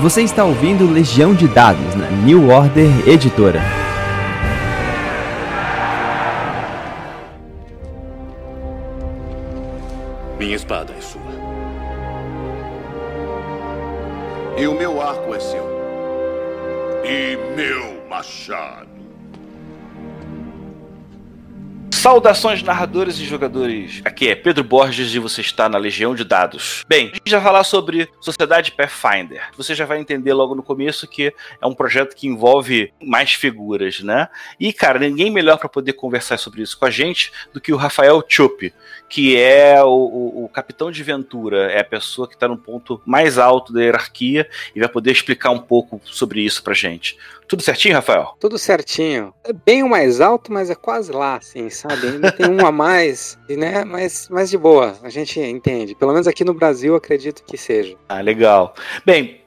Você está ouvindo Legião de Dados na New Order Editora. Minha espada é sua. E o meu arco é seu. E meu machado. Saudações narradores e jogadores. Aqui é Pedro Borges e você está na Legião de Dados. Bem, a gente vai falar sobre Sociedade Pathfinder. Você já vai entender logo no começo que é um projeto que envolve mais figuras, né? E cara, ninguém melhor para poder conversar sobre isso com a gente do que o Rafael Chup, que é o, o, o capitão de Ventura, é a pessoa que está no ponto mais alto da hierarquia e vai poder explicar um pouco sobre isso pra gente. Tudo certinho, Rafael? Tudo certinho. É bem o mais alto, mas é quase lá, assim, sabe? Ainda tem um a mais, né? Mas, mas de boa, a gente entende. Pelo menos aqui no Brasil, acredito que seja. Ah, legal. Bem,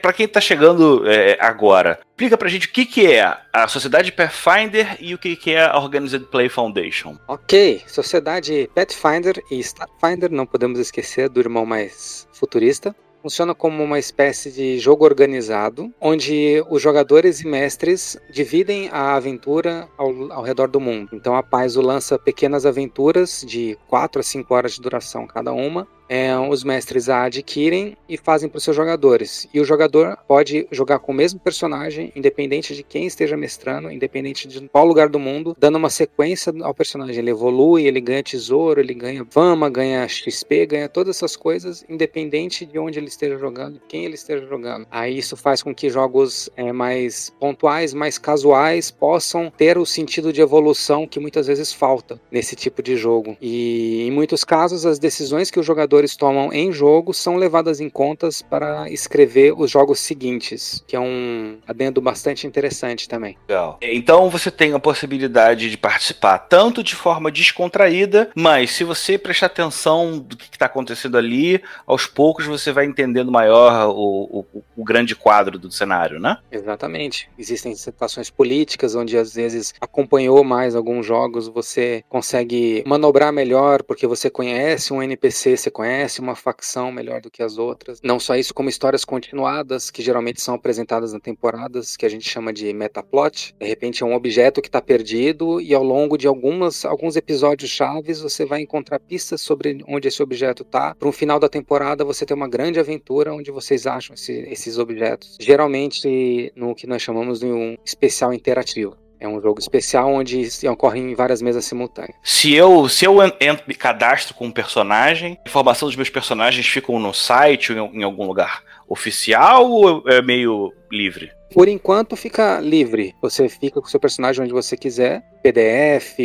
para quem tá chegando é, agora, explica pra gente o que, que é a Sociedade Pathfinder e o que, que é a Organized Play Foundation. Ok, Sociedade Pathfinder e Starfinder, não podemos esquecer do irmão mais futurista funciona como uma espécie de jogo organizado, onde os jogadores e mestres dividem a aventura ao, ao redor do mundo. Então a Paizo lança pequenas aventuras de 4 a 5 horas de duração cada uma, é, os mestres a adquirem e fazem para os seus jogadores. E o jogador pode jogar com o mesmo personagem, independente de quem esteja mestrando, independente de qual lugar do mundo, dando uma sequência ao personagem. Ele evolui, ele ganha tesouro, ele ganha fama, ganha XP, ganha todas essas coisas, independente de onde ele esteja jogando, quem ele esteja jogando. Aí isso faz com que jogos é, mais pontuais, mais casuais, possam ter o sentido de evolução que muitas vezes falta nesse tipo de jogo. E em muitos casos, as decisões que o jogador jogadores tomam em jogo são levadas em contas para escrever os jogos seguintes, que é um adendo bastante interessante também. Legal. Então você tem a possibilidade de participar tanto de forma descontraída, mas se você prestar atenção do que está acontecendo ali, aos poucos você vai entendendo maior o, o, o grande quadro do cenário, né? Exatamente. Existem situações políticas onde às vezes acompanhou mais alguns jogos, você consegue manobrar melhor porque você conhece um NPC, você conhece conhece uma facção melhor do que as outras. Não só isso, como histórias continuadas, que geralmente são apresentadas na temporadas, que a gente chama de metaplot. De repente é um objeto que está perdido e ao longo de algumas, alguns episódios chaves você vai encontrar pistas sobre onde esse objeto está. Para um final da temporada você tem uma grande aventura onde vocês acham esse, esses objetos. Geralmente no que nós chamamos de um especial interativo. É um jogo especial onde ocorrem várias mesas simultâneas. Se eu, se eu entro, me cadastro com um personagem, a informação dos meus personagens ficam no site ou em algum lugar oficial ou é meio livre? Por enquanto fica livre. Você fica com o seu personagem onde você quiser. PDF,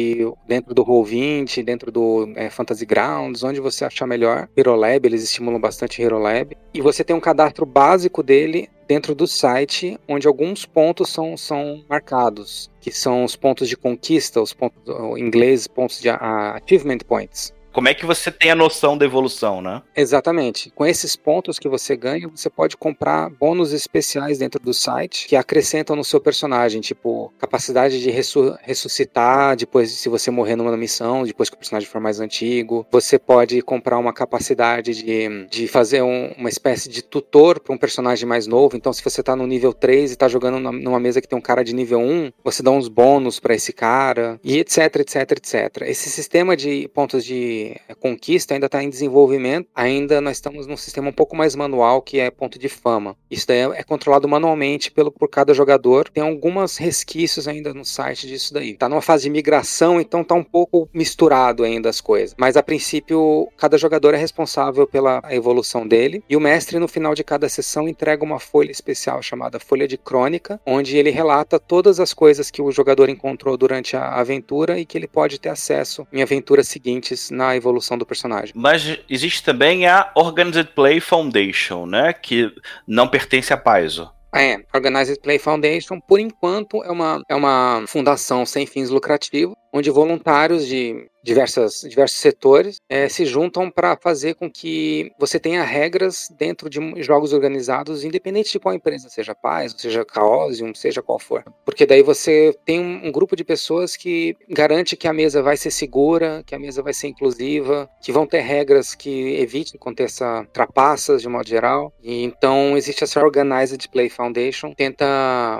dentro do Roll20, dentro do é, Fantasy Grounds, onde você achar melhor. Hero Lab, eles estimulam bastante Hero Lab. E você tem um cadastro básico dele dentro do site, onde alguns pontos são, são marcados, que são os pontos de conquista, os pontos em inglês, pontos de achievement points. Como é que você tem a noção da evolução, né? Exatamente. Com esses pontos que você ganha, você pode comprar bônus especiais dentro do site que acrescentam no seu personagem, tipo capacidade de ressuscitar depois se você morrer numa missão, depois que o personagem for mais antigo. Você pode comprar uma capacidade de, de fazer um, uma espécie de tutor para um personagem mais novo. Então, se você está no nível 3 e está jogando numa mesa que tem um cara de nível 1, você dá uns bônus para esse cara e etc, etc, etc. Esse sistema de pontos de conquista ainda está em desenvolvimento, ainda nós estamos num sistema um pouco mais manual que é ponto de fama. Isso daí é controlado manualmente pelo, por cada jogador. Tem algumas resquícios ainda no site disso daí. Está numa fase de migração, então está um pouco misturado ainda as coisas. Mas a princípio, cada jogador é responsável pela evolução dele e o mestre no final de cada sessão entrega uma folha especial chamada folha de crônica, onde ele relata todas as coisas que o jogador encontrou durante a aventura e que ele pode ter acesso em aventuras seguintes na evolução do personagem. Mas existe também a Organized Play Foundation, né? Que não pertence a Paizo. É, Organized Play Foundation, por enquanto, é uma, é uma fundação sem fins lucrativos onde voluntários de diversas, diversos setores é, se juntam para fazer com que você tenha regras dentro de jogos organizados, independente de qual empresa, seja Paz, seja Chaosium, seja qual for. Porque daí você tem um, um, grupo de pessoas que garante que a mesa vai ser segura, que a mesa vai ser inclusiva, que vão ter regras que evitem aconteça trapaças de modo geral. E então existe essa Organized Play Foundation, tenta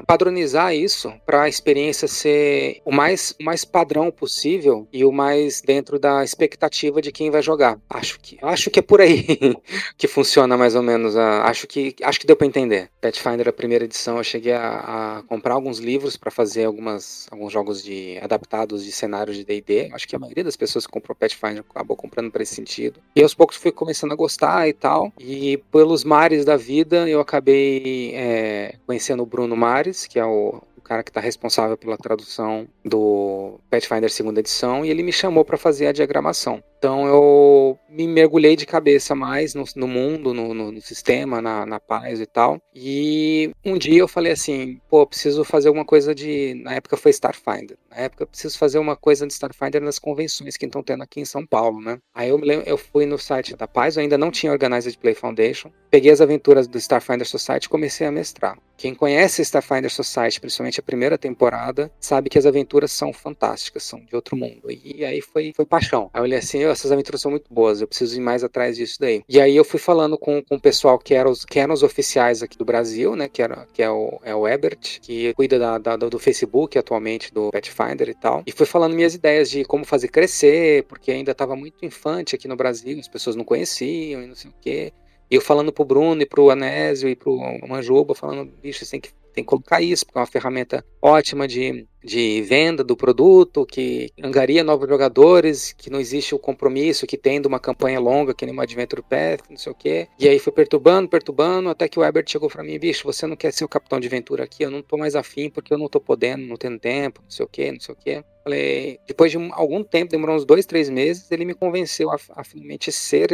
padronizar isso para a experiência ser o mais, o mais padrão possível e o mais dentro da expectativa de quem vai jogar. Acho que, acho que é por aí que funciona mais ou menos. acho que, acho que deu para entender. Pathfinder, a primeira edição, eu cheguei a, a comprar alguns livros para fazer algumas, alguns jogos de adaptados de cenários de D&D. Acho que a maioria das pessoas que comprou Pathfinder acabou comprando para esse sentido. E aos poucos fui começando a gostar e tal. E pelos mares da vida, eu acabei é, conhecendo o Bruno Mares, que é o cara que está responsável pela tradução do Pathfinder segunda edição, e ele me chamou para fazer a diagramação. Então eu me mergulhei de cabeça mais no, no mundo, no, no, no, sistema, na, na paz e tal. E um dia eu falei assim, pô, preciso fazer alguma coisa de. Na época foi Starfinder. Na época preciso fazer uma coisa de Starfinder nas convenções que estão tendo aqui em São Paulo, né? Aí eu, eu fui no site da Paz, eu ainda não tinha Organized Play Foundation. Peguei as aventuras do Starfinder Society e comecei a mestrar. Quem conhece Starfinder Society, principalmente a primeira temporada, sabe que as aventuras são fantásticas, são de outro mundo. E aí foi, foi paixão. Aí eu olhei assim, essas aventuras são muito boas, eu preciso ir mais atrás disso daí. E aí eu fui falando com, com o pessoal que eram os, que eram os oficiais aqui do Brasil, né, que, era, que é, o, é o Ebert, que cuida da, da, do Facebook atualmente, do Pathfinder e tal. E fui falando minhas ideias de como fazer crescer, porque ainda estava muito infante aqui no Brasil, as pessoas não conheciam e não sei o quê. Eu falando pro Bruno e pro Anésio e pro Manjuba, falando, bicho, tem que tem que colocar isso, porque é uma ferramenta ótima de, de venda do produto, que angaria novos jogadores, que não existe o compromisso que tem de uma campanha longa, que nem uma Adventure Path, não sei o quê. E aí foi perturbando, perturbando, até que o Ebert chegou para mim, bicho, você não quer ser o capitão de aventura aqui? Eu não tô mais afim, porque eu não tô podendo, não tendo tempo, não sei o quê, não sei o quê. Falei, depois de algum tempo, demorou uns dois, três meses, ele me convenceu a, a finalmente ser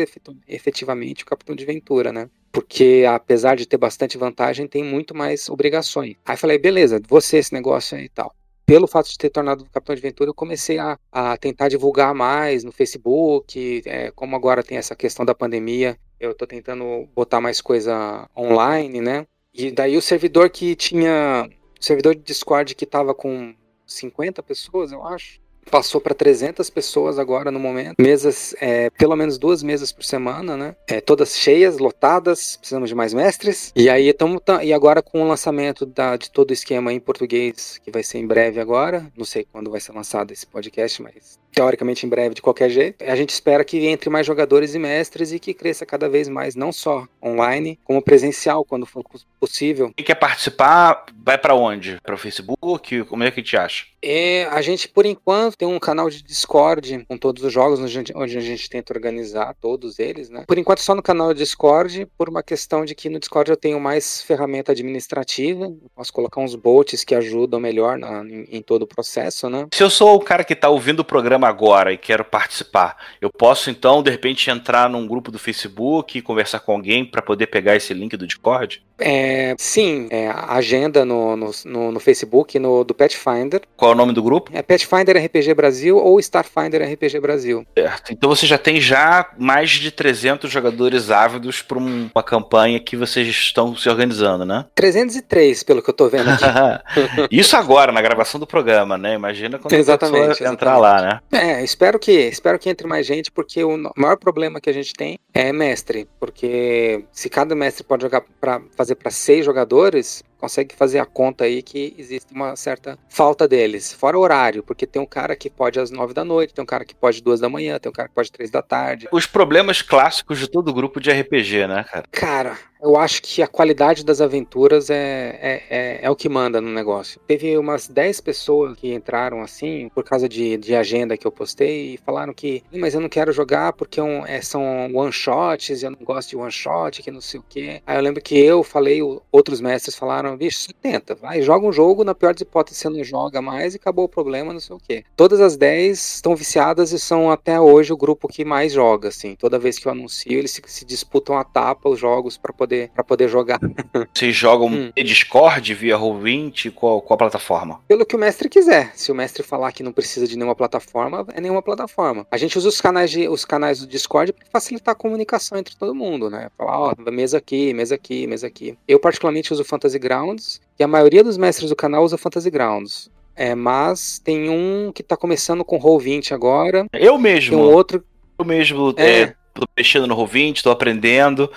efetivamente o capitão de aventura, né? porque apesar de ter bastante vantagem, tem muito mais obrigações. Aí falei, beleza, você esse negócio aí e tal. Pelo fato de ter tornado Capitão de Aventura, eu comecei a, a tentar divulgar mais no Facebook. É, como agora tem essa questão da pandemia, eu estou tentando botar mais coisa online, né? E daí o servidor que tinha. O servidor de Discord que estava com 50 pessoas, eu acho passou para 300 pessoas agora no momento. Mesas, é, pelo menos duas mesas por semana, né? É, todas cheias, lotadas, precisamos de mais mestres. E aí estamos e agora com o lançamento da, de todo o esquema em português, que vai ser em breve agora. Não sei quando vai ser lançado esse podcast, mas teoricamente em breve de qualquer jeito. A gente espera que entre mais jogadores e mestres e que cresça cada vez mais, não só online, como presencial, quando for possível. Quem quer participar, vai para onde? Para o Facebook? Como é que te acha? É, a gente, por enquanto, tem um canal de Discord com todos os jogos, onde a gente tenta organizar todos eles, né? Por enquanto, só no canal de Discord, por uma questão de que no Discord eu tenho mais ferramenta administrativa, posso colocar uns bots que ajudam melhor na, em, em todo o processo, né? Se eu sou o cara que está ouvindo o programa programa agora e quero participar, eu posso então, de repente, entrar num grupo do Facebook e conversar com alguém para poder pegar esse link do Discord? É, sim, é, agenda no, no, no, no Facebook no, do Pathfinder. Qual é o nome do grupo? É Pathfinder RPG Brasil ou Starfinder RPG Brasil. Certo. Então você já tem já mais de 300 jogadores ávidos para uma campanha que vocês estão se organizando, né? 303, pelo que eu tô vendo aqui. Isso agora, na gravação do programa, né? Imagina quando exatamente, a entrar lá, né? É, espero que, espero que entre mais gente, porque o maior problema que a gente tem é mestre, porque se cada mestre pode jogar para fazer para seis jogadores, consegue fazer a conta aí que existe uma certa falta deles. Fora o horário, porque tem um cara que pode às nove da noite, tem um cara que pode duas da manhã, tem um cara que pode três da tarde. Os problemas clássicos de todo grupo de RPG, né, cara? Cara, eu acho que a qualidade das aventuras é, é, é, é, o que manda no negócio. Teve umas 10 pessoas que entraram assim, por causa de, de agenda que eu postei, e falaram que, mas eu não quero jogar porque é um, é, são one-shots, eu não gosto de one-shot, que não sei o quê. Aí eu lembro que eu falei, outros mestres falaram, bicho, tenta, vai, joga um jogo, na pior das hipóteses você não joga mais e acabou o problema, não sei o quê. Todas as 10 estão viciadas e são até hoje o grupo que mais joga, assim. Toda vez que eu anuncio, eles se, se disputam a tapa os jogos para poder poder, pra poder jogar. Vocês jogam Hum. via Discord, via Roll20, qual, qual a plataforma? Pelo que o mestre quiser. Se o mestre falar que não precisa de nenhuma plataforma, é nenhuma plataforma. A gente usa os canais, de, os canais do Discord para facilitar a comunicação entre todo mundo, né? Falar, ó, mesa aqui, mesa aqui, mesa aqui. Eu particularmente uso Fantasy Grounds e a maioria dos mestres do canal usa Fantasy Grounds. É, mas tem um que tá começando com Roll20 agora, Eu tem mesmo, um outro. eu mesmo É. é, tô mexendo no Roll20, tô aprendendo.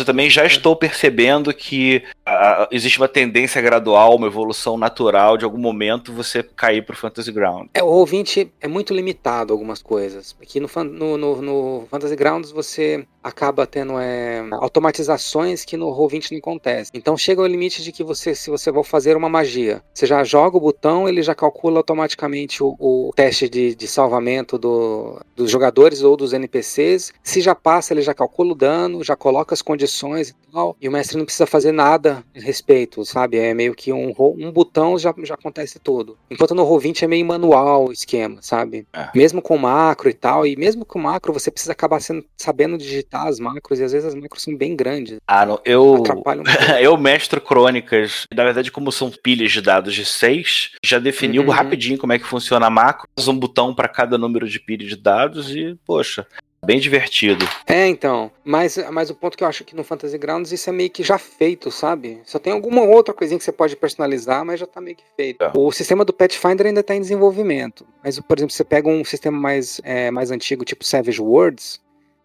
Eu também já estou percebendo que ah, existe uma tendência gradual, uma evolução natural de algum momento você cair pro Fantasy Ground. É, o Roll20 é muito limitado algumas coisas. Aqui no, no, no, no Fantasy Grounds você acaba tendo é, automatizações que no Roll20 não acontece. Então chega ao limite de que você, se você for fazer uma magia, você já joga o botão, ele já calcula automaticamente o, o teste de, de salvamento do- dos jogadores ou dos NPCs. Se já passa, ele já calcula o dano, já coloca as condições e tal. E o mestre não precisa fazer nada a respeito, sabe? É meio que um, um botão já, já acontece tudo. Enquanto no Roll20 é meio manual o esquema, sabe? É. Mesmo com macro e tal, e mesmo com macro você precisa acabar sendo, sabendo digitar as macros, e às vezes as macros são bem grandes, Ah, não, eu. Eu mestro crônicas, na verdade, como são pilhas de dados de 6, já definiu Uhum. rapidinho como é que funciona a macro, um botão para cada número de pilha de dados e, poxa, bem divertido. É, então. Mas, mas o ponto que eu acho que no Fantasy Grounds isso é meio que já feito, sabe? Só tem alguma outra coisinha que você pode personalizar, mas já tá meio que feito. É. O sistema do Pathfinder ainda tá em desenvolvimento. Mas, por exemplo, você pega um sistema mais, é, mais antigo, tipo Savage Worlds,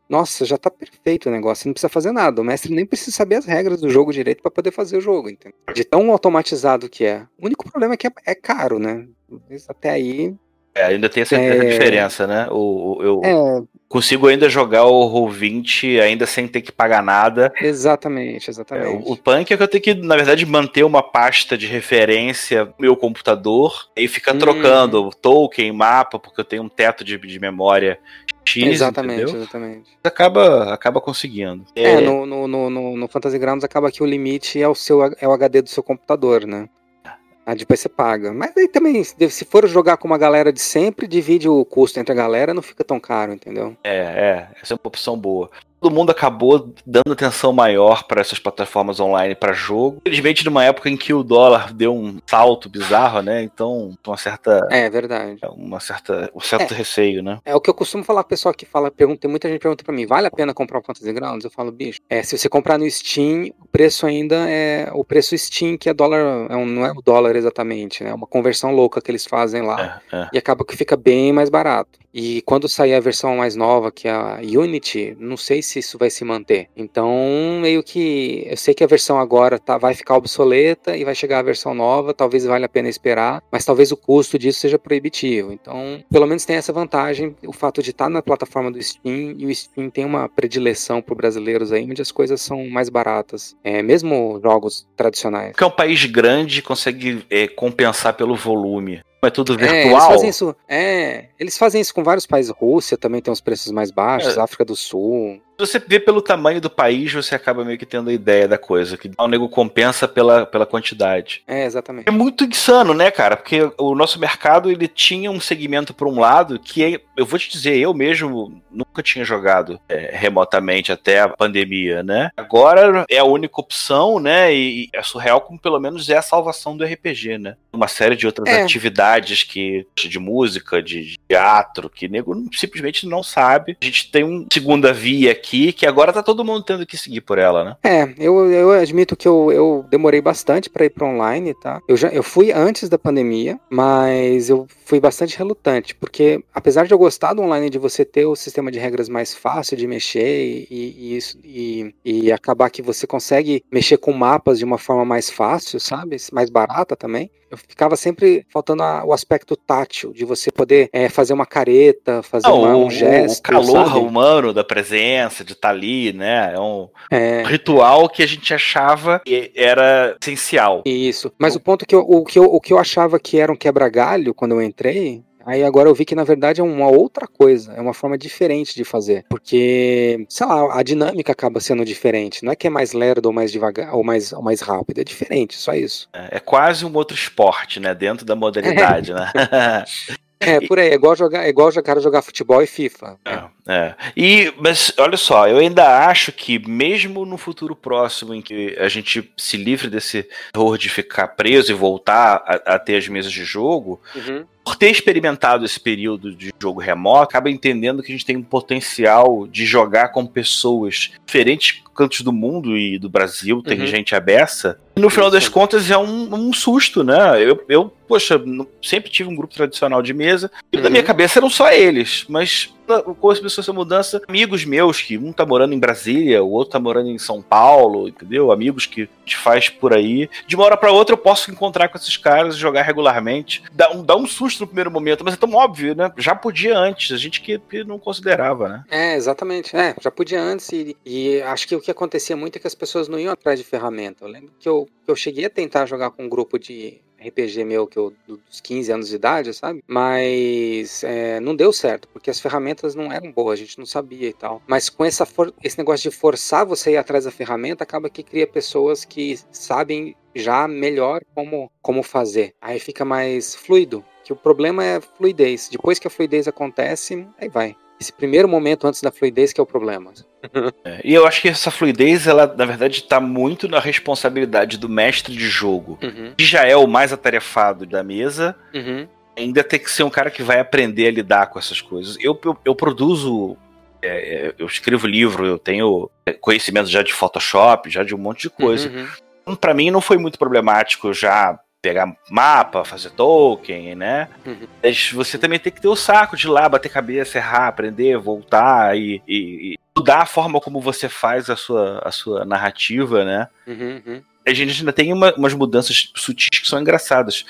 nossa, já tá perfeito o negócio. Você não precisa fazer nada. O mestre nem precisa saber as regras do jogo direito para poder fazer o jogo, entendeu? De tão automatizado que é. O único problema é que é, é caro, né? Até aí. É, ainda tem essa, É. diferença, né? O, o- eu É, consigo ainda jogar o Roll20 ainda sem ter que pagar nada. exatamente, É, exatamente. o, o punk é que eu tenho que, na verdade, manter uma pasta de referência no meu computador e ficar Hum. trocando token, mapa, porque eu tenho um teto de, de memória X, exatamente, entendeu? exatamente. Acaba, acaba conseguindo. É, no, no, no, no, no Fantasy Grounds acaba que o limite é o, seu, é o HD do seu computador, né? Aí depois você paga. Mas aí também, se for jogar com uma galera de sempre, divide o custo entre a galera, não fica tão caro, entendeu? É, é, essa é uma opção boa. Todo mundo acabou dando atenção maior para essas plataformas online para jogo. Infelizmente, numa época em que o dólar deu um salto bizarro, né? Então, uma certa, É, verdade. uma certa, um certo receio, né? É o que eu costumo falar, pessoal que fala, pergunta, tem muita gente pergunta pra mim, vale a pena comprar o Fantasy Grounds? Eu falo, bicho, é, se você comprar no Steam, o preço ainda é o preço Steam, que é dólar, é um- não é o dólar exatamente, né? É uma conversão louca que eles fazem lá. É, é. E acaba que fica bem mais barato. E quando sair a versão mais nova, que é a Unity, não sei se isso vai se manter. Então, meio que. Eu sei que a versão agora tá, vai ficar obsoleta e vai chegar a versão nova, talvez valha a pena esperar, mas talvez o custo disso seja proibitivo. Então, pelo menos tem essa vantagem, o fato de estar na plataforma do Steam, e o Steam tem uma predileção por brasileiros aí, onde as coisas são mais baratas. É, mesmo jogos tradicionais. Porque é um país grande consegue é, compensar pelo volume. É tudo É, eles virtual. fazem isso. É, eles fazem isso com vários países. Rússia também tem os preços mais baixos, É. África do Sul. Se você vê pelo tamanho do país, você acaba meio que tendo a ideia da coisa, que o nego compensa pela, pela quantidade. É, exatamente. É muito insano, né, cara? Porque o nosso mercado ele tinha um segmento por um lado que é- eu vou te dizer, eu mesmo nunca tinha jogado é, remotamente até a pandemia, né? Agora é a única opção, né? E, e é surreal como pelo menos é a salvação do RPG, né? Uma série de outras É. atividades que de música, de teatro, que nego simplesmente não sabe. A gente tem uma segunda via aqui que agora tá todo mundo tendo que seguir por ela, né? É, eu, eu admito que eu, eu demorei bastante para ir para online, tá? Eu já eu fui antes da pandemia, mas eu fui bastante relutante, porque apesar de eu gostar do online de você ter o sistema de regras mais fácil de mexer e, e, isso- e, e acabar que você consegue mexer com mapas de uma forma mais fácil, sabe? Mais barata também. Eu ficava sempre faltando a- o aspecto tátil, de você poder é, fazer uma careta, fazer Não, uma- o, um gesto. o calor sabe? humano da presença, de estar ali, né? É um É. ritual que a gente achava que era essencial. Isso. Mas o ponto que eu, o, que eu, o que eu achava que era um quebra-galho quando eu entrei, aí agora eu vi que na verdade é uma outra coisa, é uma forma diferente de fazer. Porque, sei lá, a dinâmica acaba sendo diferente. Não é que é mais lerdo ou mais devagar ou mais, ou mais rápido, é diferente, só isso. É é quase um outro esporte, né? Dentro da modernidade, né? É, por aí, é igual jogar, é igual jogar, jogar futebol e FIFA. É, é. E, mas olha só, eu ainda acho que mesmo no futuro próximo em que a gente se livre desse horror de ficar preso e voltar a, a ter as mesas de jogo, Uhum. Por ter experimentado esse período de jogo remoto, acaba entendendo que a gente tem um potencial de jogar com pessoas diferentes cantos do mundo e do Brasil, tem Uhum. gente abessa. E no final das contas é um, um susto, né? Eu, eu, poxa, sempre tive um grupo tradicional de mesa, e na Uhum. minha cabeça eram só eles, mas na- começou essa mudança, amigos meus, que um tá morando em Brasília, o outro tá morando em São Paulo, entendeu? Amigos que gente faz por aí. De uma hora pra outra eu posso encontrar com esses caras e jogar regularmente. Dá um, dá um susto no primeiro momento, mas é tão óbvio, né? Já podia antes, a gente que, que não considerava, né? É, exatamente. É, já podia antes e, e acho que o que acontecia muito é que as pessoas não iam atrás de ferramenta. Eu lembro que eu, eu cheguei a tentar jogar com um grupo de RPG meu que eu do- dos 15 anos de idade, sabe? Mas é, não deu certo, porque as ferramentas não eram boas, a gente não sabia e tal. Mas com essa esse negócio de forçar você a ir atrás da ferramenta, acaba que cria pessoas que sabem já melhor como, como fazer. Aí fica mais fluido. Que o problema é fluidez. Depois que a fluidez acontece, aí vai. Esse primeiro momento antes da fluidez que é o problema. É, E eu acho que essa fluidez, ela, na verdade, tá muito na responsabilidade do mestre de jogo, Uhum, que já é o mais atarefado da mesa, uhum, ainda tem que ser um cara que vai aprender a lidar com essas coisas. Eu, eu, eu produzo, é, é, eu escrevo livro, eu tenho é, conhecimento já de Photoshop, já de um monte de coisa. uhum, Então, Pra mim não foi muito problemático já pegar mapa, fazer token, né? Uhum. Mas você também tem que ter o saco de ir lá, bater cabeça, errar, aprender, voltar e, e- e mudar a forma como você faz a sua, a sua narrativa, né? uhum, uhum. a gente ainda tem uma- umas mudanças sutis que são engraçadas.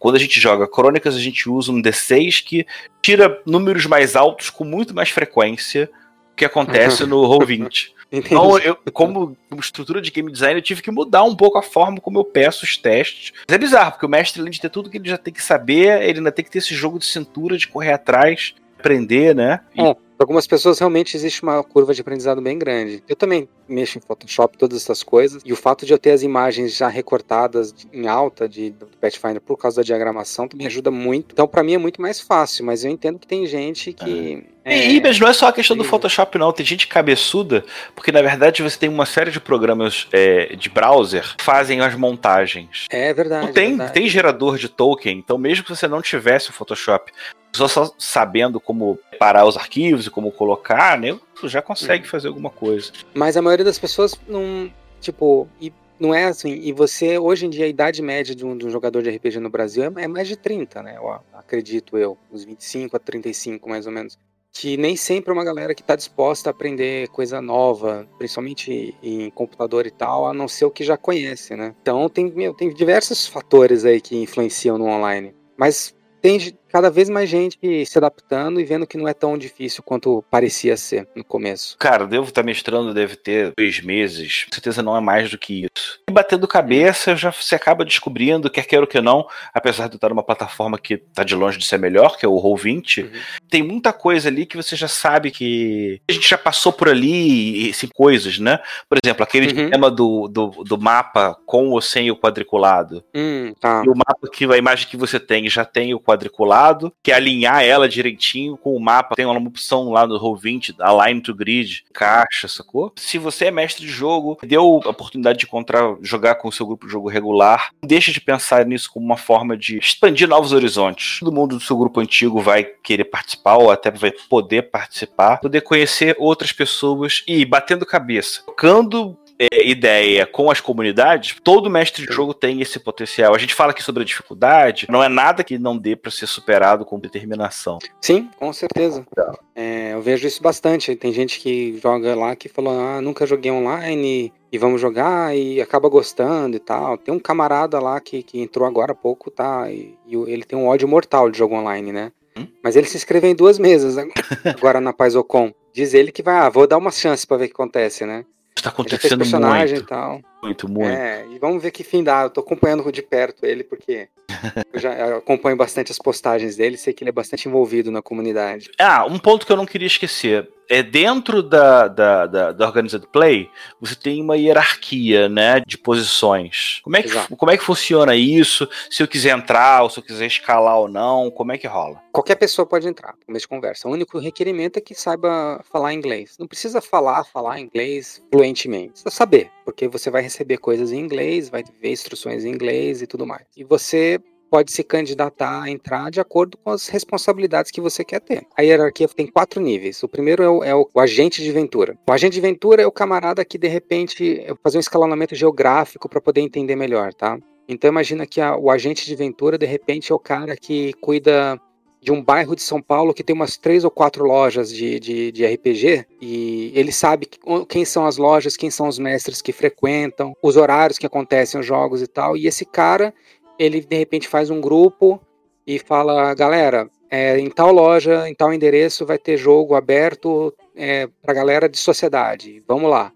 Quando a gente joga crônicas, a gente usa um D6 que tira números mais altos com muito mais frequência que acontece no Roll20. Então, eu, como, como estrutura de game design, eu tive que mudar um pouco a forma como eu peço os testes. Mas é bizarro, porque o mestre, além de ter tudo que ele já tem que saber, ele ainda tem que ter esse jogo de cintura, de correr atrás, aprender, né? E- É, para algumas pessoas realmente existe uma curva de aprendizado bem grande. Eu também mexo em Photoshop, todas essas coisas, e o fato de eu ter as imagens já recortadas em alta de, do Pathfinder por causa da diagramação também ajuda muito. Então, para mim é muito mais fácil, mas eu entendo que tem gente que. E, e, mas não é só a questão do. Photoshop, não. Tem gente cabeçuda, porque na verdade você tem uma série de programas é, de browser que fazem as montagens. É verdade. Não tem, é verdade. tem gerador de token, então mesmo que você não tivesse o Photoshop, só, só sabendo como parar os arquivos como colocar, né, tu já consegue Uhum. fazer alguma coisa. Mas a maioria das pessoas não. Tipo, e não é assim. E você, hoje em dia, a idade média de um, de um jogador de RPG no Brasil é, é mais de 30, né? Eu acredito eu. Uns 25 a 35, mais ou menos. Que nem sempre é uma galera que está disposta a aprender coisa nova, principalmente em computador e tal, a não ser o que já conhece, né? Então tem, meu, tem diversos fatores aí que influenciam no online. Mas tem cada vez mais gente se adaptando e vendo que não é tão difícil quanto parecia ser no começo. Cara, devo estar mestrando, deve ter dois meses. Com certeza não é mais do que isso. E batendo cabeça, já você acaba descobrindo, quer queira ou que não, apesar de estar numa plataforma que tá de longe de ser melhor, que é o Roll20, Uhum. tem muita coisa ali que você já sabe que a gente já passou por ali, e, assim, coisas, né? Por exemplo, aquele Uhum. dilema do, do, do mapa com ou sem o quadriculado. Hum, tá. E o mapa que a imagem que você tem já tem o quadriculado, que é alinhar ela direitinho com o mapa. Tem uma opção lá no Roll20, Align to Grid, caixa, sacou? Se você é mestre de jogo, deu a oportunidade de encontrar, jogar com o seu grupo de jogo regular, deixa de pensar nisso como uma forma de expandir novos horizontes. Todo mundo do seu grupo antigo vai querer participar, ou até vai poder participar, poder conhecer outras pessoas e batendo cabeça, tocando ideia com as comunidades, todo mestre de jogo tem esse potencial. A gente fala aqui sobre a dificuldade, não é nada que não dê para ser superado com determinação. Sim, com certeza. É, eu vejo isso bastante. Tem gente que joga lá que falou, ah, nunca joguei online e vamos jogar e acaba gostando e tal. Tem um camarada lá que, que entrou agora há pouco, tá? E, e ele tem um ódio mortal de jogo online, né? Hum? Mas ele se inscreveu em duas mesas ag- agora na Paisocon. Diz ele que vai, ah, vou dar uma chance pra ver o que acontece, né? Está acontecendo muito, muito, muito. É, e vamos ver que fim dá. Eu tô acompanhando de perto ele, porque eu já acompanho bastante as postagens dele, sei que ele é bastante envolvido na comunidade. Ah, um ponto que eu não queria esquecer. É dentro da, da, da, da Organized Play, você tem uma hierarquia, né, de posições. Como é, que, como é que funciona isso? Se eu quiser entrar, ou se eu quiser escalar ou não, como é que rola? Qualquer pessoa pode entrar mês de conversa. O único requerimento é que saiba falar inglês. Não precisa falar, falar inglês fluentemente. Precisa saber, porque você vai receber coisas em inglês, vai ver instruções em inglês e tudo mais. E você pode se candidatar a entrar de acordo com as responsabilidades que você quer ter. A hierarquia tem quatro níveis. O primeiro é o, é o, o agente de ventura. O agente de ventura é o camarada que de repente fazer um escalonamento geográfico para poder entender melhor, tá? Então imagina que a, o agente de ventura de repente é o cara que cuida de um bairro de São Paulo que tem umas três ou quatro lojas de, de, de, RPG e ele sabe quem são as lojas, quem são os mestres que frequentam, os horários que acontecem os jogos e tal. E esse cara ele de repente faz um grupo e fala, galera, é, em tal loja, em tal endereço vai ter jogo aberto é, para galera de sociedade, vamos lá.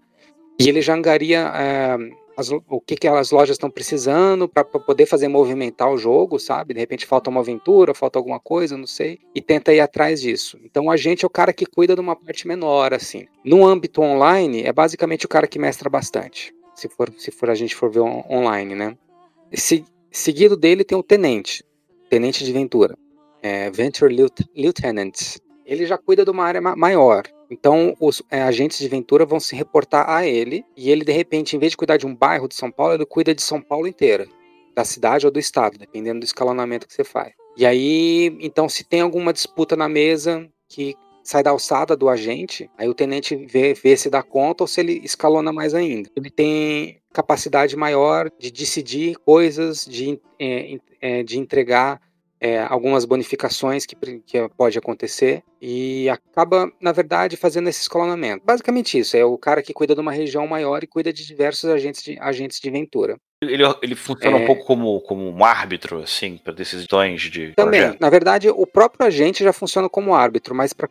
E ele já angaria é, as, o que, que as lojas estão precisando para poder fazer movimentar o jogo, sabe? De repente falta uma aventura, falta alguma coisa, não sei, e tenta ir atrás disso. Então a gente é o cara que cuida de uma parte menor, assim. No âmbito online, é basicamente o cara que mestra bastante, se for, se for a gente for ver on online, né? Se, Seguido dele tem o tenente, tenente de Ventura, é, Venture Lieutenant. Ele já cuida de uma área ma maior. Então, os é, agentes de Ventura vão se reportar a ele, e ele, de repente, em vez de cuidar de um bairro de São Paulo, ele cuida de São Paulo inteira, da cidade ou do estado, dependendo do escalonamento que você faz. E aí, então, se tem alguma disputa na mesa que sai da alçada do agente, aí o tenente vê, vê se dá conta ou se ele escalona mais ainda. Ele tem capacidade maior de decidir coisas, de, é, é, de entregar é, algumas bonificações que, que pode acontecer e acaba, na verdade, fazendo esse escalonamento. Basicamente isso, é o cara que cuida de uma região maior e cuida de diversos agentes de, agentes de ventura. Ele, ele funciona é... um pouco como, como um árbitro, assim, para decisões de. Também, projeto. na verdade, o próprio agente já funciona como árbitro, mas para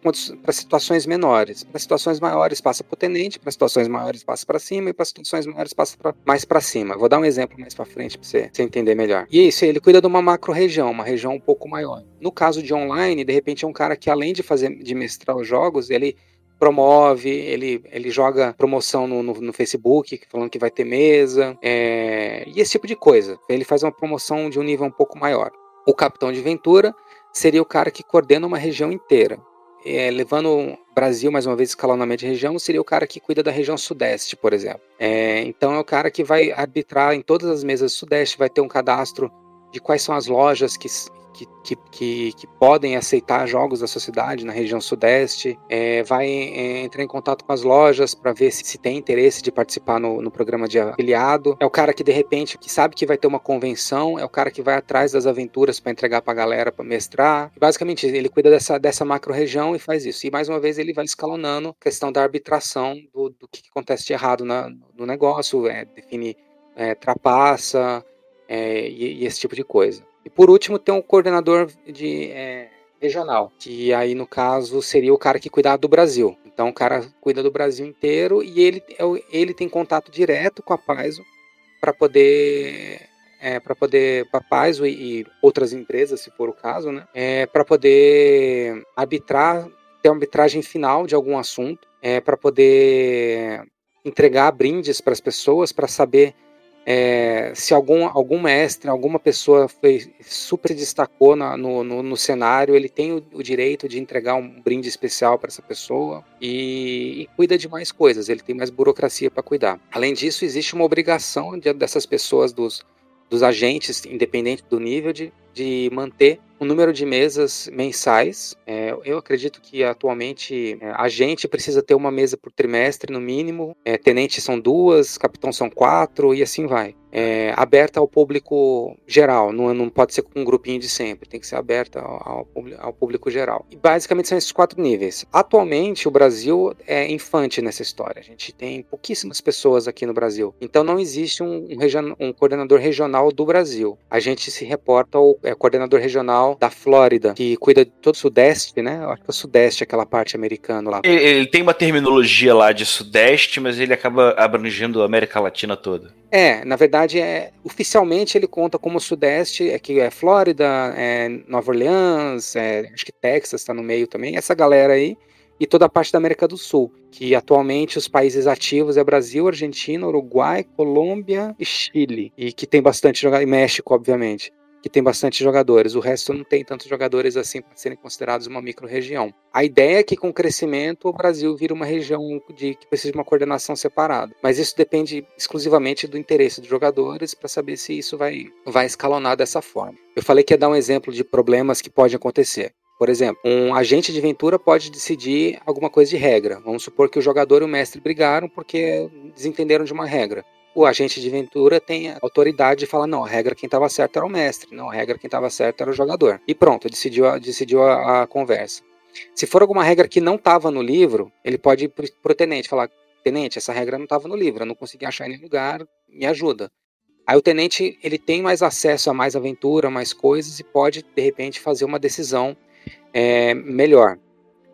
situações menores. Para situações maiores, passa para o tenente, para situações maiores, passa para cima, e para situações maiores, passa pra, mais para cima. Vou dar um exemplo mais para frente para você, você entender melhor. E isso, ele cuida de uma macro-região, uma região um pouco maior. No caso de online, de repente é um cara que, além de fazer de mestrar os jogos, ele promove, ele, ele joga promoção no, no, no Facebook, falando que vai ter mesa, é, e esse tipo de coisa. Ele faz uma promoção de um nível um pouco maior. O capitão de Ventura seria o cara que coordena uma região inteira. É, levando o Brasil, mais uma vez, escalonamento de região, seria o cara que cuida da região sudeste, por exemplo. É, então é o cara que vai arbitrar em todas as mesas do sudeste, vai ter um cadastro de quais são as lojas que, que, que, que, que, podem aceitar jogos da sociedade na região sudeste, é, vai é, entrar em contato com as lojas para ver se, se, tem interesse de participar no, no, programa de afiliado. É o cara que de repente que sabe que vai ter uma convenção, é o cara que vai atrás das aventuras para entregar para a galera para mestrar. E basicamente ele cuida dessa, dessa macro região e faz isso. E mais uma vez ele vai escalonando a questão da arbitração do, do que, acontece de errado na, no negócio, é, define é, trapaça é, e, e esse tipo de coisa. E por último, tem um coordenador de é, regional, que aí no caso seria o cara que cuidar do Brasil. Então o cara cuida do Brasil inteiro e ele, é ele tem contato direto com a Paiso para poder é, para poder para Paiso e, e, outras empresas, se for o caso, né? É, para poder arbitrar, ter uma arbitragem final de algum assunto, é, para poder entregar brindes para as pessoas, para saber é, se algum, algum mestre, alguma pessoa foi, super destacou na, no, no, no, cenário, ele tem o, o, direito de entregar um brinde especial para essa pessoa e, e, cuida de mais coisas, ele tem mais burocracia para cuidar. Além disso, existe uma obrigação de, dessas pessoas, dos, dos agentes, independente do nível, de, de manter o número de mesas mensais. É, eu acredito que atualmente é, a gente precisa ter uma mesa por trimestre no mínimo. É, tenente são duas, capitão são quatro e assim vai é, aberta ao público geral, não, não pode ser com um grupinho de sempre, tem que ser aberta ao, ao, público geral. E basicamente são esses quatro níveis. Atualmente o Brasil é infante nessa história, a gente tem pouquíssimas pessoas aqui no Brasil, então não existe um, um, um coordenador regional do Brasil. A gente se reporta ao é, coordenador regional da Flórida, que cuida de todo o Sudeste, né? Eu acho que é o Sudeste, aquela parte americana lá. Ele, ele tem uma terminologia lá de Sudeste, mas ele acaba abrangendo a América Latina toda. É, na verdade, é, oficialmente ele conta como Sudeste, é que é Flórida, é Nova Orleans, é, acho que Texas está no meio também. Essa galera aí e toda a parte da América do Sul, que atualmente os países ativos é Brasil, Argentina, Uruguai, Colômbia e Chile, e que tem bastante jogadores, e México, obviamente, que tem bastante jogadores. O resto não tem tantos jogadores assim para serem considerados uma micro-região. A ideia é que com o crescimento o Brasil vira uma região de, que precisa de uma coordenação separada. Mas isso depende exclusivamente do interesse dos jogadores para saber se isso vai, vai escalonar dessa forma. Eu falei que ia dar um exemplo de problemas que podem acontecer. Por exemplo, um agente de aventura pode decidir alguma coisa de regra. Vamos supor que o jogador e o mestre brigaram porque desentenderam de uma regra. O agente de aventura tem a autoridade de falar: não, a regra quem estava certo era o mestre, não, a regra quem estava certo era o jogador. E pronto, decidiu, a, decidiu a, a conversa. Se for alguma regra que não estava no livro, ele pode ir para o tenente falar: tenente, essa regra não estava no livro, eu não consegui achar em lugar, me ajuda. Aí o tenente ele tem mais acesso a mais aventura, mais coisas e pode de repente fazer uma decisão é, melhor.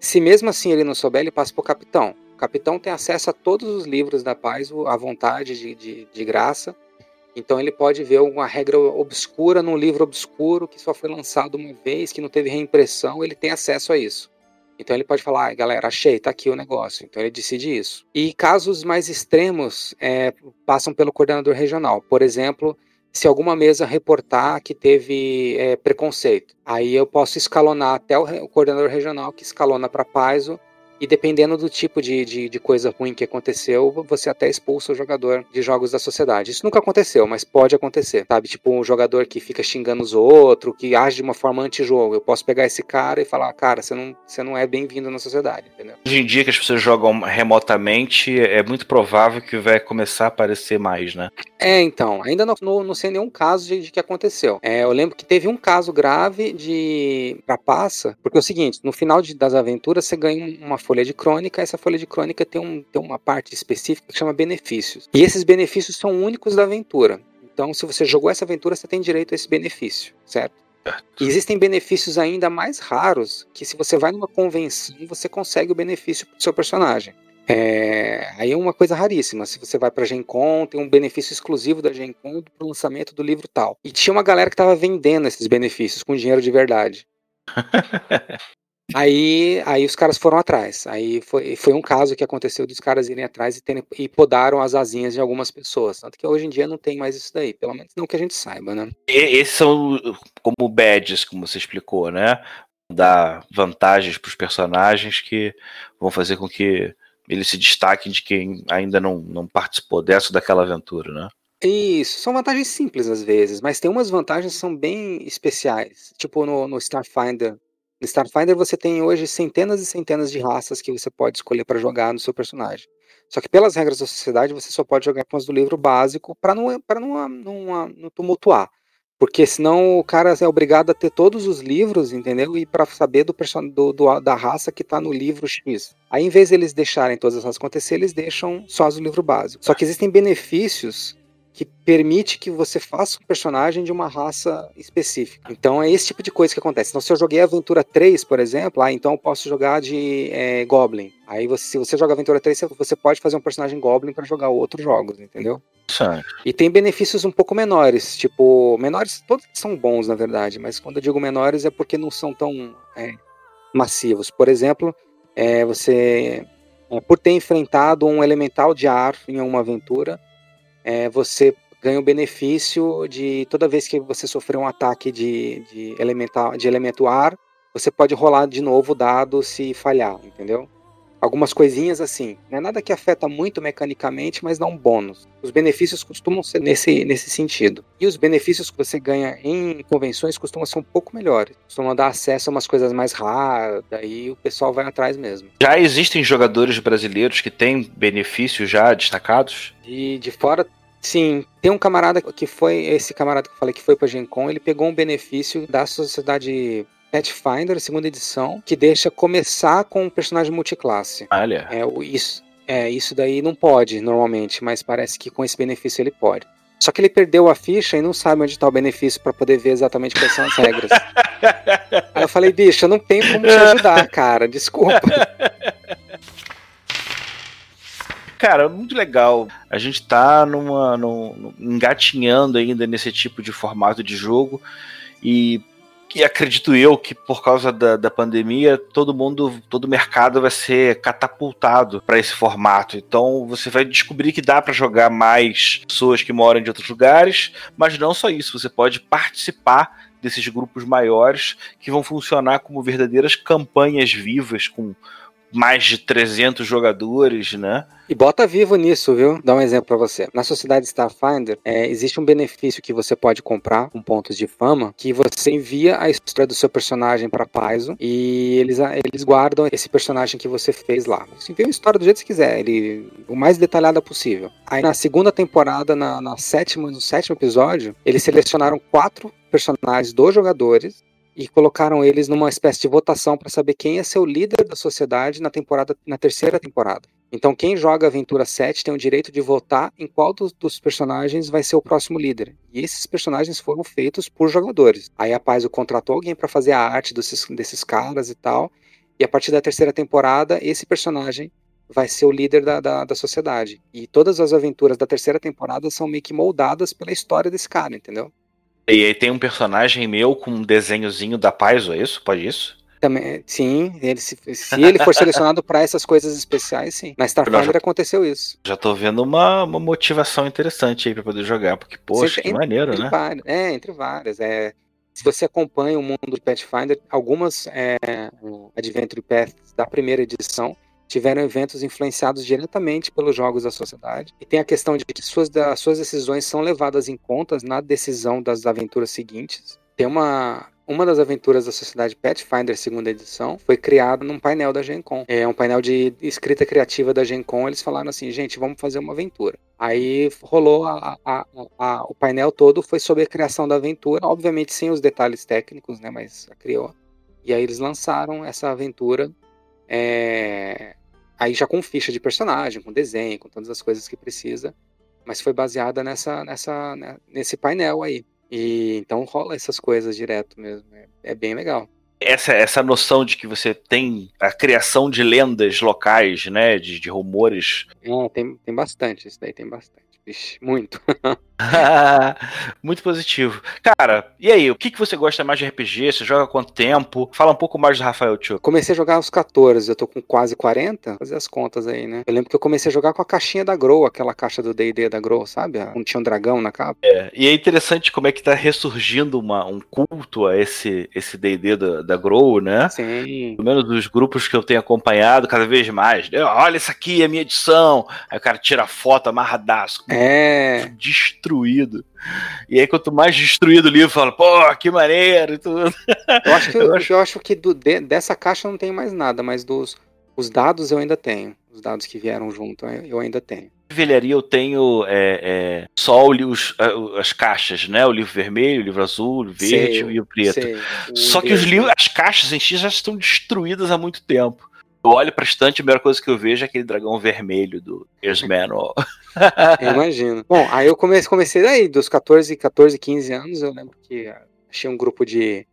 Se mesmo assim ele não souber, ele passa para o capitão. Capitão tem acesso a todos os livros da paz à vontade, de, de, de graça. Então ele pode ver uma regra obscura num livro obscuro que só foi lançado uma vez, que não teve reimpressão, ele tem acesso a isso. Então ele pode falar, ah, galera, achei, tá aqui o negócio. Então ele decide isso. E casos mais extremos é, passam pelo coordenador regional. Por exemplo, se alguma mesa reportar que teve é, preconceito. Aí eu posso escalonar até o, o coordenador regional que escalona para Paiso e dependendo do tipo de, de, de, coisa ruim que aconteceu, você até expulsa o jogador de jogos da sociedade. Isso nunca aconteceu, mas pode acontecer, sabe? Tipo um jogador que fica xingando os outros, que age de uma forma anti-jogo. Eu posso pegar esse cara e falar, cara, você não, você não é bem-vindo na sociedade, entendeu? Hoje em dia que as pessoas jogam remotamente, é muito provável que vai começar a aparecer mais, né? É, então. Ainda não, não, não sei nenhum caso de, de que aconteceu. É, eu lembro que teve um caso grave de trapaça, porque é o seguinte, no final de, das aventuras você ganha uma folha de crônica, essa folha de crônica tem, um, tem uma parte específica que chama benefícios. E esses benefícios são únicos da aventura. Então, se você jogou essa aventura, você tem direito a esse benefício, certo? E existem benefícios ainda mais raros que se você vai numa convenção, você consegue o benefício pro seu personagem. É, aí é uma coisa raríssima. Se você vai para Gen Con, tem um benefício exclusivo da Gen Con pro lançamento do livro tal. E tinha uma galera que estava vendendo esses benefícios com dinheiro de verdade. Aí, aí os caras foram atrás. Aí foi, foi um caso que aconteceu dos caras irem atrás e, terem, e podaram as asinhas de algumas pessoas. Tanto que hoje em dia não tem mais isso daí, pelo menos não que a gente saiba, né? E, esses são como badges, como você explicou, né? Dar vantagens para os personagens que vão fazer com que eles se destaquem de quem ainda não, não participou dessa daquela aventura, né? Isso, são vantagens simples às vezes, mas tem umas vantagens que são bem especiais. Tipo no, no Starfinder, Starfinder você tem hoje centenas e centenas de raças que você pode escolher para jogar no seu personagem. Só que pelas regras da sociedade você só pode jogar com as do livro básico para não, não, não, não tumultuar. Porque senão o cara é obrigado a ter todos os livros, entendeu? E para saber do, do, do, da raça que está no livro X. Aí, em vez de eles deixarem todas as raças acontecer, eles deixam só as do livro básico. Só que existem benefícios que permite que você faça um personagem de uma raça específica. Então é esse tipo de coisa que acontece. Então se eu joguei Aventura 3, por exemplo, ah, então eu posso jogar de é, Goblin. Aí você, se você joga Aventura 3, você pode fazer um personagem Goblin para jogar outros jogos, entendeu? Sim. E tem benefícios um pouco menores, tipo, menores, todos são bons na verdade, mas quando eu digo menores é porque não são tão é, massivos. Por exemplo, é, você, é, por ter enfrentado um elemental de ar em uma aventura, é, você ganha o benefício de toda vez que você sofrer um ataque de, de, elemental, de elemento ar, você pode rolar de novo o dado se falhar, entendeu? Algumas coisinhas assim. Não é nada que afeta muito mecanicamente, mas dá um bônus. Os benefícios costumam ser nesse, nesse sentido. E os benefícios que você ganha em convenções costumam ser um pouco melhores. Costumam dar acesso a umas coisas mais raras, daí o pessoal vai atrás mesmo. Já existem jogadores brasileiros que têm benefícios já destacados? De, de fora Sim, tem um camarada que foi, esse camarada que eu falei que foi pra Gen Con, ele pegou um benefício da sociedade Pathfinder, segunda edição, que deixa começar com um personagem multiclasse. Olha. É, isso, é, isso daí não pode normalmente, mas parece que com esse benefício ele pode. Só que ele perdeu a ficha e não sabe onde está o benefício para poder ver exatamente quais são as regras. Aí eu falei, bicho, eu não tenho como te ajudar, cara, desculpa. Cara, muito legal. A gente tá numa, num, engatinhando ainda nesse tipo de formato de jogo e que acredito eu que por causa da, da pandemia todo mundo, todo mercado vai ser catapultado para esse formato. Então você vai descobrir que dá para jogar mais pessoas que moram em outros lugares, mas não só isso, você pode participar desses grupos maiores que vão funcionar como verdadeiras campanhas vivas com mais de 300 jogadores, né? E bota vivo nisso, viu? Dá um exemplo para você. Na sociedade Starfinder, é, existe um benefício que você pode comprar com pontos de fama, que você envia a história do seu personagem para Paizo e eles, eles guardam esse personagem que você fez lá. Você envia a história do jeito que você quiser, ele, o mais detalhada possível. Aí na segunda temporada, na, na sétima, no sétimo episódio, eles selecionaram quatro personagens dos jogadores e colocaram eles numa espécie de votação para saber quem ser o líder da sociedade na temporada na terceira temporada. Então quem joga Aventura 7 tem o direito de votar em qual dos, dos, personagens vai ser o próximo líder. E esses personagens foram feitos por jogadores. Aí a Paz contratou alguém para fazer a arte desses, desses caras e tal. E a partir da terceira temporada, esse personagem vai ser o líder da, da, da, sociedade. E todas as aventuras da terceira temporada são meio que moldadas pela história desse cara, entendeu? E aí tem um personagem meu com um desenhozinho da Paizo, é isso? Pode isso? Também, sim, ele, se, se ele for selecionado para essas coisas especiais, sim. Na Starfinder aconteceu isso. Já tô vendo uma, uma motivação interessante aí para poder jogar, porque, poxa, que maneiro, né? Várias, é, entre várias. É, se você acompanha o mundo do Pathfinder, algumas é, Adventure Paths da primeira edição tiveram eventos influenciados diretamente pelos jogos da sociedade. E tem a questão de que suas, das, suas decisões são levadas em conta na decisão das aventuras seguintes. Tem uma, uma das aventuras da Sociedade Pathfinder, segunda edição, foi criada num painel da Gen Con. É um painel de escrita criativa da Gen Con. Eles falaram assim, gente, vamos fazer uma aventura. Aí rolou a, a, a, o painel todo foi sobre a criação da aventura, obviamente sem os detalhes técnicos, né? Mas criou. E aí eles lançaram essa aventura é, Aí já com ficha de personagem, com desenho, com todas as coisas que precisa. Mas foi baseada nessa, nessa, né, nesse painel aí. E então rola essas coisas direto mesmo. É, é bem legal essa, essa noção de que você tem a criação de lendas locais, né? De, de rumores. É, tem, tem bastante, isso daí tem bastante. Vixe, muito. muito positivo. Cara, e aí, o que, que você gosta mais de RPG? Você joga há quanto tempo? Fala um pouco mais do Rafael Tio. Comecei a jogar aos 14, eu tô com quase 40. Fazer as contas aí, né? Eu lembro que eu comecei a jogar com a caixinha da Grow, aquela caixa do D&D da Grow, sabe? Onde tinha um dragão na capa. É, e é interessante como é que tá ressurgindo uma, um culto a esse esse D&D da, da Grow, né? Sim. Pelo menos dos grupos que eu tenho acompanhado, cada vez mais. Olha, isso aqui é minha edição. Aí o cara tira foto amarradaço. É. Destruído. E aí, quanto mais destruído o livro, fala, pô, que maneiro e tudo. Eu acho que, eu acho... Eu acho que do, de, dessa caixa não tem mais nada, mas dos os dados eu ainda tenho. Os dados que vieram junto eu ainda tenho. Velharia eu tenho é, é, só os, as caixas, né? O livro vermelho, o livro azul, o verde sei, e o preto. Sei, o só que os livros, as caixas em si já estão destruídas há muito tempo. Eu olho pra estante, a primeira coisa que eu vejo é aquele dragão vermelho do Here's Manual. Imagino. Bom, aí eu comecei, comecei daí, dos 14, 14, 15 anos, eu lembro que achei um grupo de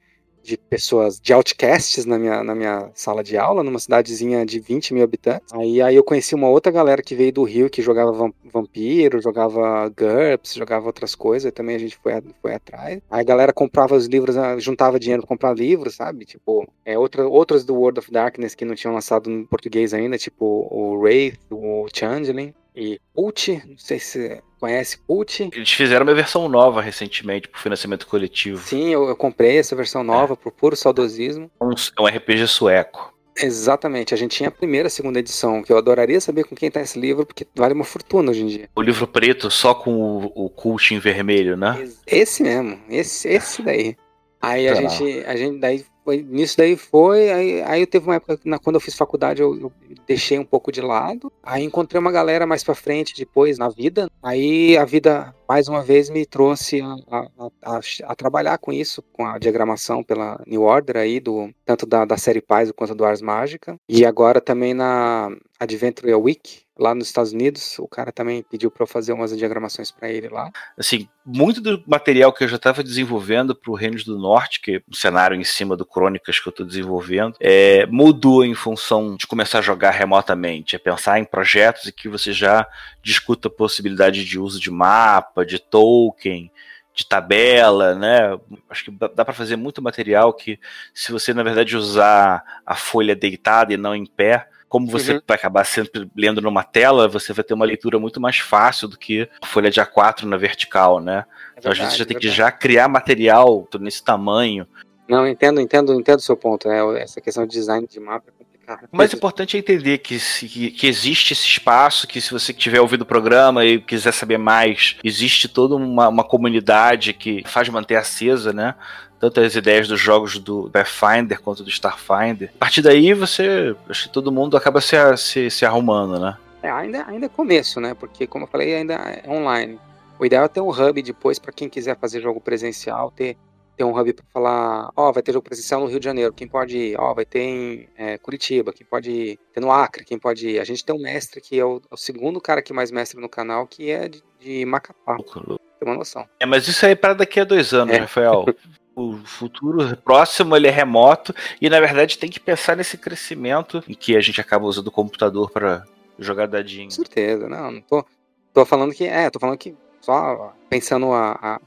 de pessoas, de outcasts na minha, na minha sala de aula, numa cidadezinha de 20 mil habitantes. Aí, aí eu conheci uma outra galera que veio do Rio, que jogava vampiro, jogava GURPS, jogava outras coisas, e também a gente foi, foi atrás. Aí a galera comprava os livros, ah, juntava dinheiro pra comprar livros, sabe? Tipo, é, outra, outros do World of Darkness que não tinham lançado no português ainda, tipo o Wraith, o Changeling e Put, não sei se conhece Put. Eles fizeram uma versão nova recentemente pro financiamento coletivo. Sim, eu, eu comprei essa versão nova é. por puro saudosismo. Um, é um RPG sueco. Exatamente, a gente tinha a primeira, a segunda edição, que eu adoraria saber com quem tá esse livro, porque vale uma fortuna hoje em dia. O livro preto só com o, o cult em vermelho, né? Esse mesmo, esse, esse daí. Aí a gente, a gente daí nisso daí foi, aí, aí eu teve uma época, na, quando eu fiz faculdade, eu, eu, deixei um pouco de lado, aí encontrei uma galera mais pra frente depois na vida, aí a vida, mais uma vez, me trouxe a, a, a, a trabalhar com isso, com a diagramação pela New Order aí, do, tanto da, da série Paz quanto do Ars Mágica, e agora também na Adventure Week, lá nos Estados Unidos. O cara também pediu para eu fazer umas diagramações para ele lá. Assim, muito do material que eu já estava desenvolvendo para o Reinos do Norte, que é um cenário em cima do Crônicas que eu estou desenvolvendo, é, mudou em função de começar a jogar remotamente. É pensar em projetos em que você já discuta a possibilidade de uso de mapa, de token, de tabela, né? Acho que dá para fazer muito material que, se você na verdade usar a folha deitada e não em pé, como você uhum. vai acabar sempre lendo numa tela, você vai ter uma leitura muito mais fácil do que a folha de A4 na vertical, né? É então a gente já tem é que já criar material nesse tamanho. Não, entendo, entendo, entendo o seu ponto. Né? Essa questão de design de mapa é complicada. O mais importante é entender que, que, que, existe esse espaço, que se você tiver ouvido o programa e quiser saber mais, existe toda uma, uma comunidade que faz manter acesa, né? tanto as ideias dos jogos do Pathfinder quanto do Starfinder. A partir daí você. Acho que todo mundo acaba se, se, se arrumando, né? É, ainda, ainda é começo, né? Porque, como eu falei, ainda é online. O ideal é ter um hub depois para quem quiser fazer jogo presencial, ter, ter um hub para falar, ó, oh, vai ter jogo presencial no Rio de Janeiro, quem pode ir? Ó, oh, vai ter em é, Curitiba, quem pode ir? Ter no Acre, quem pode ir? A gente tem um mestre que é o, é o segundo cara que mais mestre no canal, que é de, de Macapá. Tem uma noção. É, mas isso aí é para daqui a dois anos, é. Rafael. o futuro próximo ele é remoto e na verdade tem que pensar nesse crescimento em que a gente acaba usando o computador para jogar dadinho. Com certeza, não, não tô, tô falando que é, tô falando que só pensando a, a,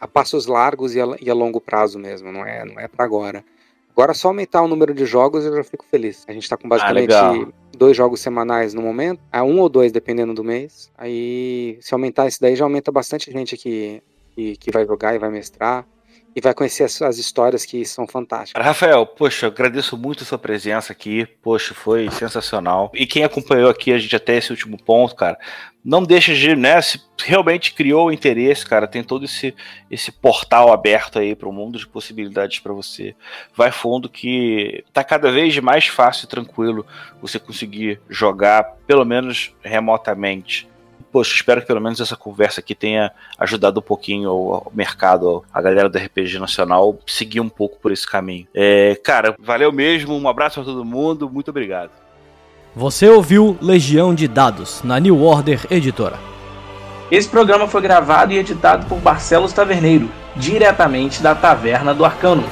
a passos largos e a, e a, longo prazo mesmo, não é, não é para agora. Agora só aumentar o número de jogos eu já fico feliz. A gente tá com basicamente ah, dois jogos semanais no momento, a um ou dois dependendo do mês. Aí se aumentar esse daí já aumenta bastante gente que, que, que vai jogar e vai mestrar e vai conhecer as, as, histórias que são fantásticas. Rafael, poxa, agradeço muito a sua presença aqui. Poxa, foi sensacional. E quem acompanhou aqui a gente até esse último ponto, cara, não deixa de, né, se realmente criou o interesse, cara, tem todo esse, esse portal aberto aí para um mundo de possibilidades para você. Vai fundo que tá cada vez mais fácil e tranquilo você conseguir jogar, pelo menos remotamente poxa, espero que pelo menos essa conversa aqui tenha ajudado um pouquinho o mercado, a galera do RPG Nacional, seguir um pouco por esse caminho. É, cara, valeu mesmo, um abraço para todo mundo, muito obrigado. Você ouviu Legião de Dados, na New Order Editora. Esse programa foi gravado e editado por Barcelos Taverneiro, diretamente da Taverna do Arcano.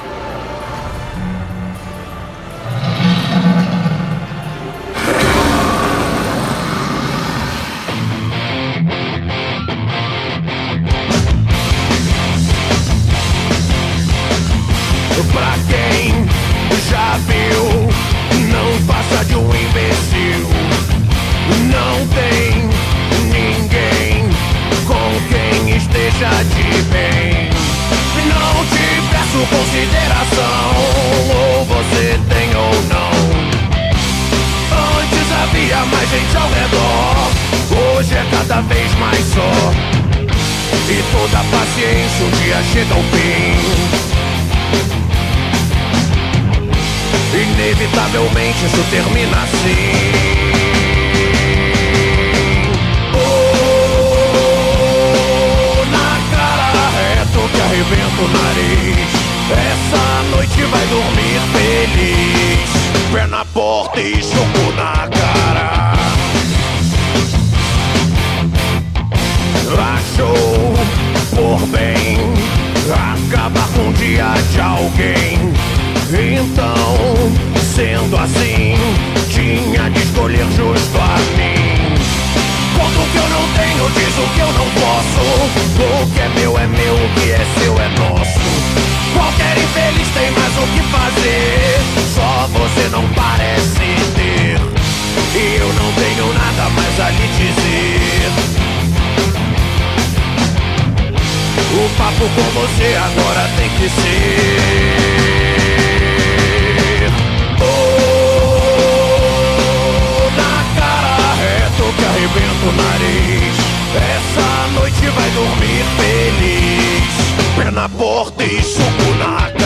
Dia chega ao fim. Inevitavelmente isso termina assim. que arrebenta o nariz. Essa noite vai dormir feliz. Pé na porta e choco na dia de alguém. Então, sendo assim, tinha de escolher justo a mim. Conta o que eu não tenho, diz o que eu não posso. O que é meu é meu, o que é seu é nosso. Qualquer infeliz tem mais o que fazer. Só você não parece ter. E eu não tenho nada mais a lhe dizer. O papo com você agora tem que ser. que arrebenta o nariz. Essa noite vai dormir feliz. Pé na porta e suco na cara.